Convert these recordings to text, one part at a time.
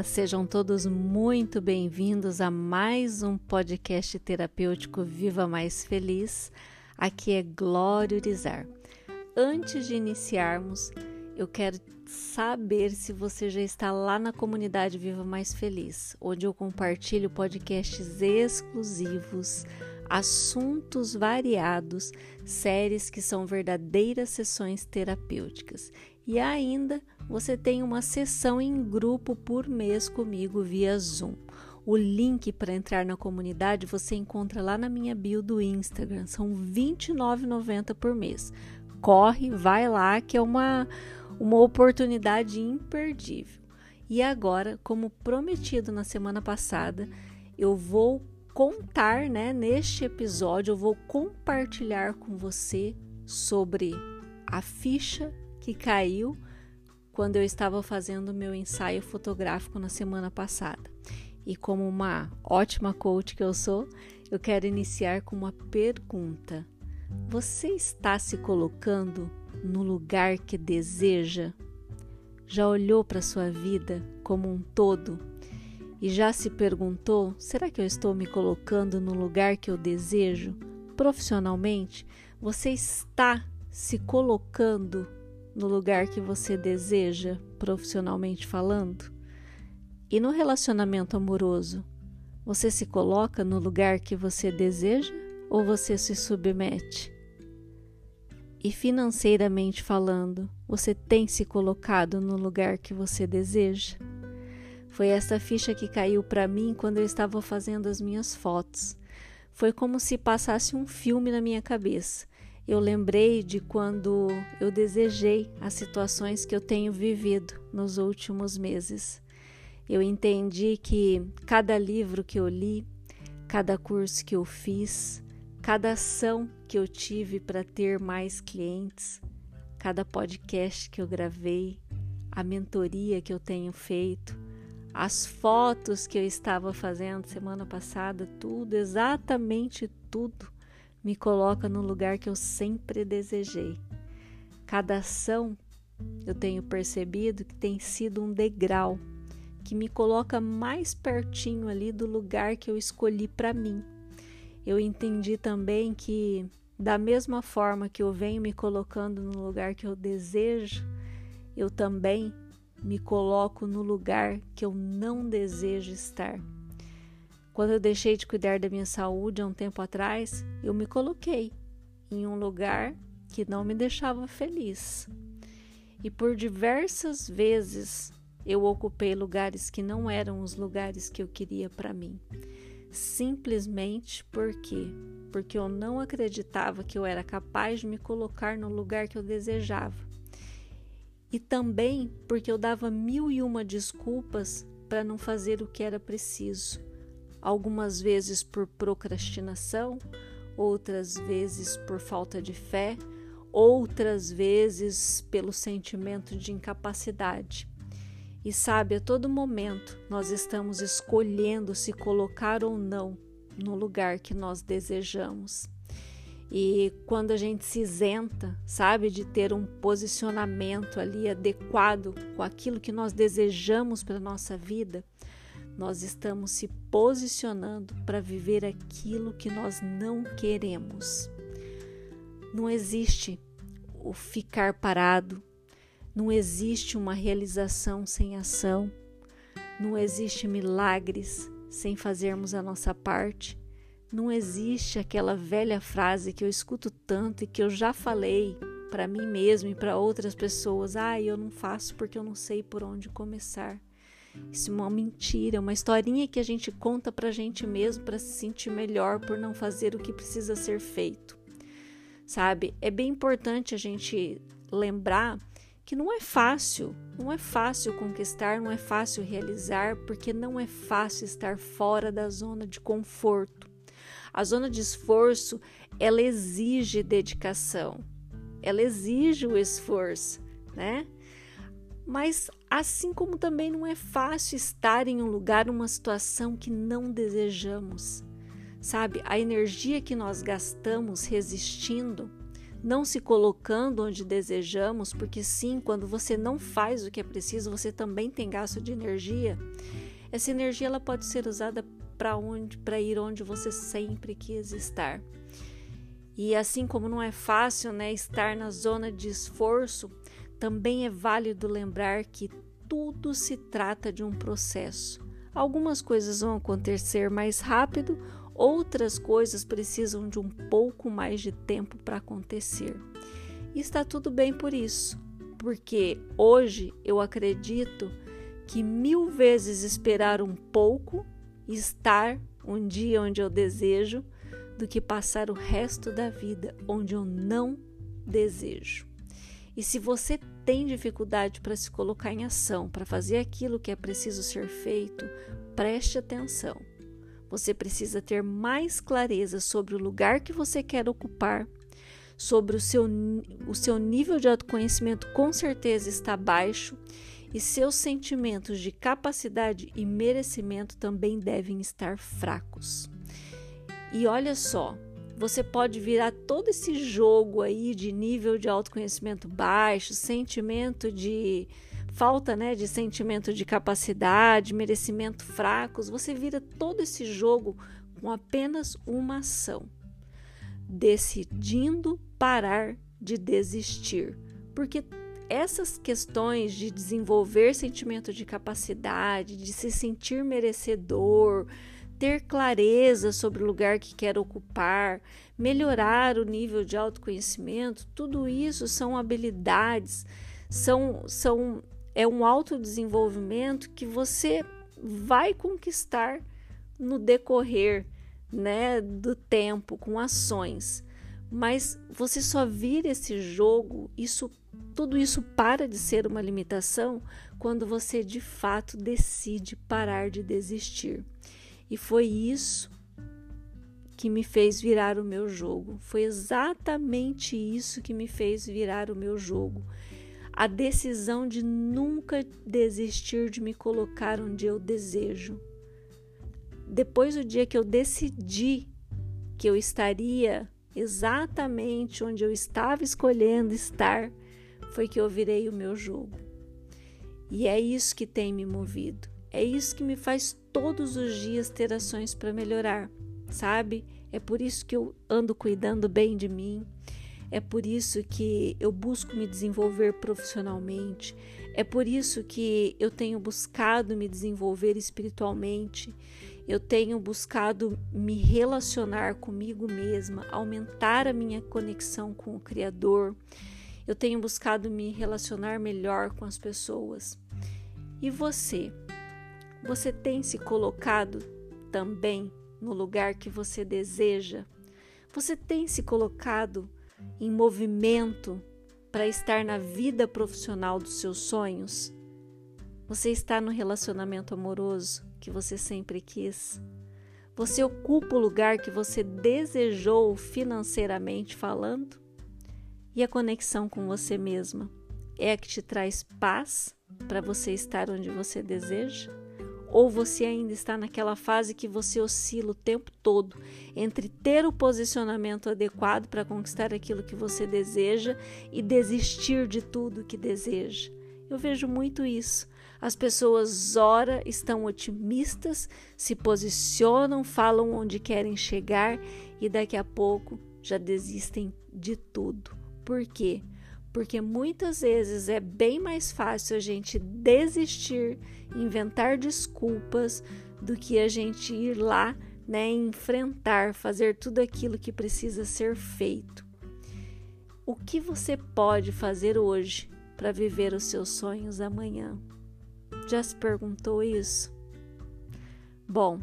Olá, sejam todos muito bem-vindos a mais um podcast terapêutico Viva Mais Feliz. Aqui é Glória Urizar. Antes de iniciarmos, eu quero saber se você já está lá na comunidade Viva Mais Feliz, onde eu compartilho podcasts exclusivos, assuntos variados, séries que são verdadeiras sessões terapêuticas. E ainda você tem uma sessão em grupo por mês comigo via Zoom. O link para entrar na comunidade você encontra lá na minha bio do Instagram. São R$ 29,90 por mês. Corre, vai lá, que é uma, uma oportunidade imperdível. E agora, como prometido na semana passada, eu vou contar, né, neste episódio, eu vou compartilhar com você sobre a ficha que caiu quando eu estava fazendo meu ensaio fotográfico na semana passada. E como uma ótima coach que eu sou, eu quero iniciar com uma pergunta. Você está se colocando no lugar que deseja? Já olhou para sua vida como um todo e já se perguntou: será que eu estou me colocando no lugar que eu desejo? Profissionalmente, você está se colocando no lugar que você deseja, profissionalmente falando? E no relacionamento amoroso, você se coloca no lugar que você deseja ou você se submete? E financeiramente falando, você tem se colocado no lugar que você deseja? Foi essa ficha que caiu para mim quando eu estava fazendo as minhas fotos. Foi como se passasse um filme na minha cabeça eu lembrei de quando eu desejei as situações que eu tenho vivido nos últimos meses. Eu entendi que cada livro que eu li, cada curso que eu fiz, cada ação que eu tive para ter mais clientes, cada podcast que eu gravei, a mentoria que eu tenho feito, as fotos que eu estava fazendo semana passada, tudo, exatamente tudo me coloca no lugar que eu sempre desejei. Cada ação eu tenho percebido que tem sido um degrau que me coloca mais pertinho ali do lugar que eu escolhi para mim. Eu entendi também que da mesma forma que eu venho me colocando no lugar que eu desejo, eu também me coloco no lugar que eu não desejo estar. Quando eu deixei de cuidar da minha saúde há um tempo atrás, eu me coloquei em um lugar que não me deixava feliz. E por diversas vezes eu ocupei lugares que não eram os lugares que eu queria para mim. Simplesmente porque porque eu não acreditava que eu era capaz de me colocar no lugar que eu desejava. E também porque eu dava mil e uma desculpas para não fazer o que era preciso algumas vezes por procrastinação, outras vezes por falta de fé, outras vezes pelo sentimento de incapacidade. E sabe, a todo momento nós estamos escolhendo se colocar ou não no lugar que nós desejamos. E quando a gente se isenta, sabe, de ter um posicionamento ali adequado com aquilo que nós desejamos para nossa vida, nós estamos se posicionando para viver aquilo que nós não queremos. Não existe o ficar parado, não existe uma realização sem ação, não existe milagres sem fazermos a nossa parte. Não existe aquela velha frase que eu escuto tanto e que eu já falei para mim mesmo e para outras pessoas: "Ah, eu não faço porque eu não sei por onde começar". Isso é uma mentira, uma historinha que a gente conta pra gente mesmo para se sentir melhor por não fazer o que precisa ser feito. Sabe? É bem importante a gente lembrar que não é fácil, não é fácil conquistar, não é fácil realizar, porque não é fácil estar fora da zona de conforto. A zona de esforço, ela exige dedicação. Ela exige o esforço, né? Mas assim como também não é fácil estar em um lugar, uma situação que não desejamos. Sabe, a energia que nós gastamos resistindo não se colocando onde desejamos, porque sim, quando você não faz o que é preciso, você também tem gasto de energia. Essa energia ela pode ser usada para onde, para ir onde você sempre quis estar. E assim como não é fácil, né, estar na zona de esforço, também é válido lembrar que tudo se trata de um processo. Algumas coisas vão acontecer mais rápido, outras coisas precisam de um pouco mais de tempo para acontecer. E está tudo bem por isso, porque hoje eu acredito que mil vezes esperar um pouco estar um dia onde eu desejo do que passar o resto da vida onde eu não desejo. E se você tem dificuldade para se colocar em ação, para fazer aquilo que é preciso ser feito, preste atenção. Você precisa ter mais clareza sobre o lugar que você quer ocupar, sobre o seu, o seu nível de autoconhecimento com certeza está baixo e seus sentimentos de capacidade e merecimento também devem estar fracos. E olha só, você pode virar todo esse jogo aí de nível de autoconhecimento baixo, sentimento de falta, né, de sentimento de capacidade, merecimento fracos, você vira todo esse jogo com apenas uma ação, decidindo parar de desistir, porque essas questões de desenvolver sentimento de capacidade, de se sentir merecedor, ter clareza sobre o lugar que quer ocupar, melhorar o nível de autoconhecimento, tudo isso são habilidades, são, são é um autodesenvolvimento que você vai conquistar no decorrer né, do tempo, com ações. Mas você só vira esse jogo, isso tudo isso para de ser uma limitação quando você de fato decide parar de desistir. E foi isso que me fez virar o meu jogo. Foi exatamente isso que me fez virar o meu jogo. A decisão de nunca desistir de me colocar onde eu desejo. Depois do dia que eu decidi que eu estaria exatamente onde eu estava escolhendo estar, foi que eu virei o meu jogo. E é isso que tem me movido. É isso que me faz todos os dias ter ações para melhorar, sabe? É por isso que eu ando cuidando bem de mim. É por isso que eu busco me desenvolver profissionalmente. É por isso que eu tenho buscado me desenvolver espiritualmente. Eu tenho buscado me relacionar comigo mesma, aumentar a minha conexão com o Criador. Eu tenho buscado me relacionar melhor com as pessoas. E você? Você tem se colocado também no lugar que você deseja? Você tem se colocado em movimento para estar na vida profissional dos seus sonhos? Você está no relacionamento amoroso que você sempre quis? Você ocupa o lugar que você desejou financeiramente falando? E a conexão com você mesma é a que te traz paz para você estar onde você deseja? Ou você ainda está naquela fase que você oscila o tempo todo entre ter o posicionamento adequado para conquistar aquilo que você deseja e desistir de tudo que deseja? Eu vejo muito isso. As pessoas, ora, estão otimistas, se posicionam, falam onde querem chegar e daqui a pouco já desistem de tudo. Por quê? Porque muitas vezes é bem mais fácil a gente desistir, inventar desculpas, do que a gente ir lá, né, enfrentar, fazer tudo aquilo que precisa ser feito. O que você pode fazer hoje para viver os seus sonhos amanhã? Já se perguntou isso? Bom,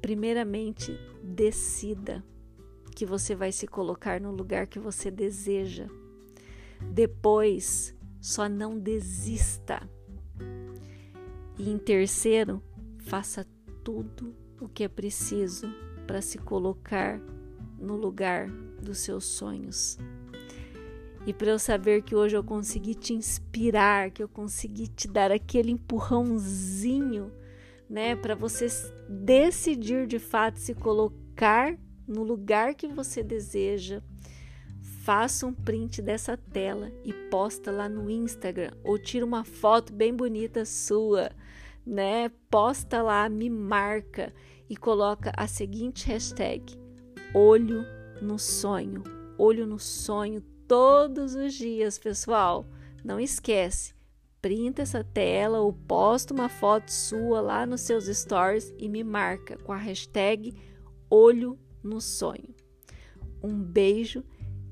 primeiramente, decida que você vai se colocar no lugar que você deseja. Depois, só não desista. E em terceiro, faça tudo o que é preciso para se colocar no lugar dos seus sonhos. E para eu saber que hoje eu consegui te inspirar, que eu consegui te dar aquele empurrãozinho, né, para você decidir de fato se colocar no lugar que você deseja, faça um print dessa tela e posta lá no Instagram ou tira uma foto bem bonita sua, né? Posta lá, me marca e coloca a seguinte hashtag: olho no sonho. Olho no sonho todos os dias, pessoal. Não esquece, printa essa tela ou posta uma foto sua lá nos seus stories e me marca com a hashtag olho no sonho. Um beijo